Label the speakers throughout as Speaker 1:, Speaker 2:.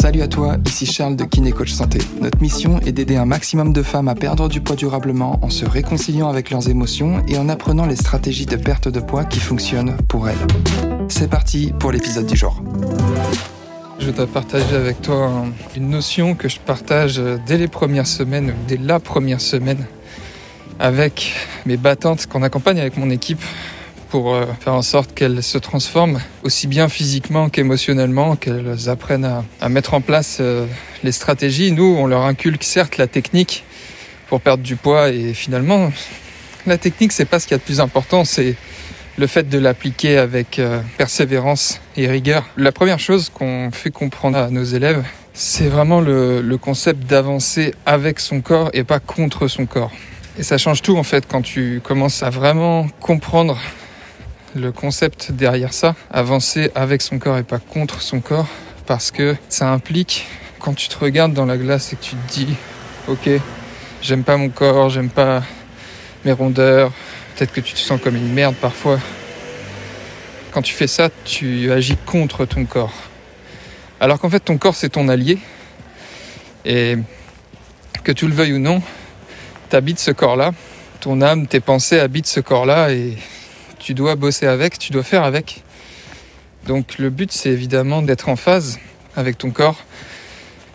Speaker 1: Salut à toi, ici Charles de Kiné Coach Santé. Notre mission est d'aider un maximum de femmes à perdre du poids durablement en se réconciliant avec leurs émotions et en apprenant les stratégies de perte de poids qui fonctionnent pour elles. C'est parti pour l'épisode du jour.
Speaker 2: Je voudrais partager avec toi une notion que je partage dès les premières semaines, dès la première semaine, avec mes battantes qu'on accompagne avec mon équipe pour euh, faire en sorte qu'elles se transforment aussi bien physiquement qu'émotionnellement, qu'elles apprennent à, mettre en place euh, les stratégies. Nous, on leur inculque certes la technique pour perdre du poids et finalement, la technique, c'est pas ce qu'il y a de plus important, c'est le fait de l'appliquer avec euh, persévérance et rigueur. La première chose qu'on fait comprendre à nos élèves, c'est vraiment le, le concept d'avancer avec son corps et pas contre son corps. Et ça change tout en fait quand tu commences à vraiment comprendre le concept derrière ça, avancer avec son corps et pas contre son corps, parce que ça implique quand tu te regardes dans la glace et que tu te dis, ok, j'aime pas mon corps, j'aime pas mes rondeurs, peut-être que tu te sens comme une merde parfois. Quand tu fais ça, tu agis contre ton corps. Alors qu'en fait, ton corps, c'est ton allié. Et que tu le veuilles ou non, tu habites ce corps-là. Ton âme, tes pensées habitent ce corps-là et tu dois bosser avec, tu dois faire avec. Donc le but c'est évidemment d'être en phase avec ton corps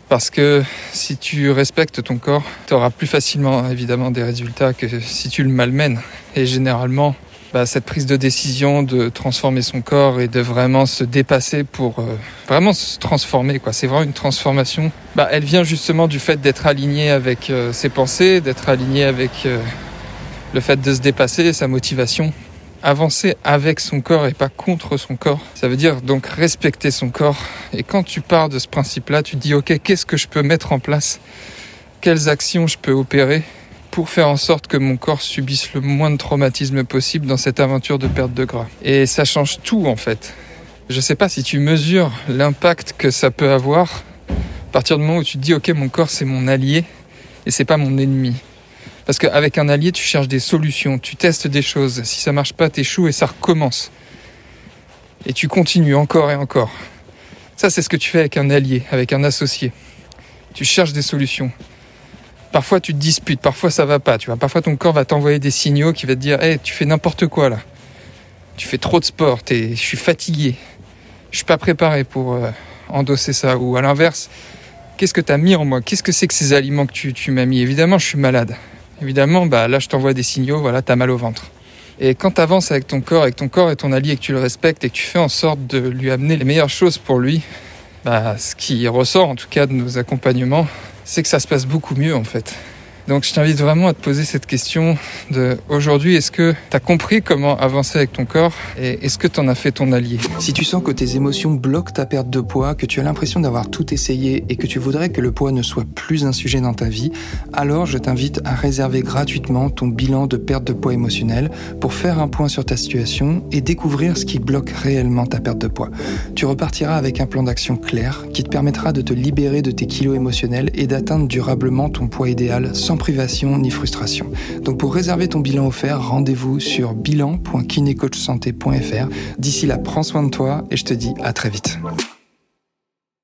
Speaker 2: parce que si tu respectes ton corps, tu auras plus facilement évidemment des résultats que si tu le malmènes. Et généralement, bah, cette prise de décision de transformer son corps et de vraiment se dépasser pour euh, vraiment se transformer, quoi. C'est vraiment une transformation. Bah, elle vient justement du fait d'être aligné avec euh, ses pensées, d'être aligné avec euh, le fait de se dépasser, sa motivation avancer avec son corps et pas contre son corps. Ça veut dire donc respecter son corps. Et quand tu pars de ce principe-là, tu dis ok, qu'est-ce que je peux mettre en place? Quelles actions je peux opérer pour faire en sorte que mon corps subisse le moins de traumatisme possible dans cette aventure de perte de gras? Et ça change tout en fait. Je sais pas si tu mesures l'impact que ça peut avoir à partir du moment où tu te dis ok mon corps c'est mon allié et c'est pas mon ennemi. Parce qu'avec un allié, tu cherches des solutions, tu testes des choses. Si ça marche pas, t'échoues et ça recommence. Et tu continues encore et encore. Ça, c'est ce que tu fais avec un allié, avec un associé. Tu cherches des solutions. Parfois, tu te disputes, parfois ça va pas. Tu vois, parfois ton corps va t'envoyer des signaux qui va te dire, hey, tu fais n'importe quoi là. Tu fais trop de sport, je suis fatigué. Je suis pas préparé pour euh, endosser ça. Ou à l'inverse, qu'est-ce que tu as mis en moi? Qu'est-ce que c'est que ces aliments que tu, tu m'as mis? Évidemment, je suis malade évidemment, bah, là, je t'envoie des signaux, voilà, t'as mal au ventre. Et quand tu avances avec ton corps, avec ton corps et ton allié, et que tu le respectes et que tu fais en sorte de lui amener les meilleures choses pour lui, bah, ce qui ressort en tout cas de nos accompagnements, c'est que ça se passe beaucoup mieux en fait. Donc je t'invite vraiment à te poser cette question de aujourd'hui, est-ce que tu as compris comment avancer avec ton corps et est-ce que tu en as fait ton allié?
Speaker 1: Si tu sens que tes émotions bloquent ta perte de poids, que tu as l'impression d'avoir tout essayé et que tu voudrais que le poids ne soit plus un sujet dans ta vie, alors je t'invite à réserver gratuitement ton bilan de perte de poids émotionnel pour faire un point sur ta situation et découvrir ce qui bloque réellement ta perte de poids. Tu repartiras avec un plan d'action clair qui te permettra de te libérer de tes kilos émotionnels et d'atteindre durablement ton poids idéal sans privation ni frustration. Donc pour réserver ton bilan offert, rendez-vous sur bilan.kinecoachsanté.fr. D'ici là, prends soin de toi et je te dis à très vite.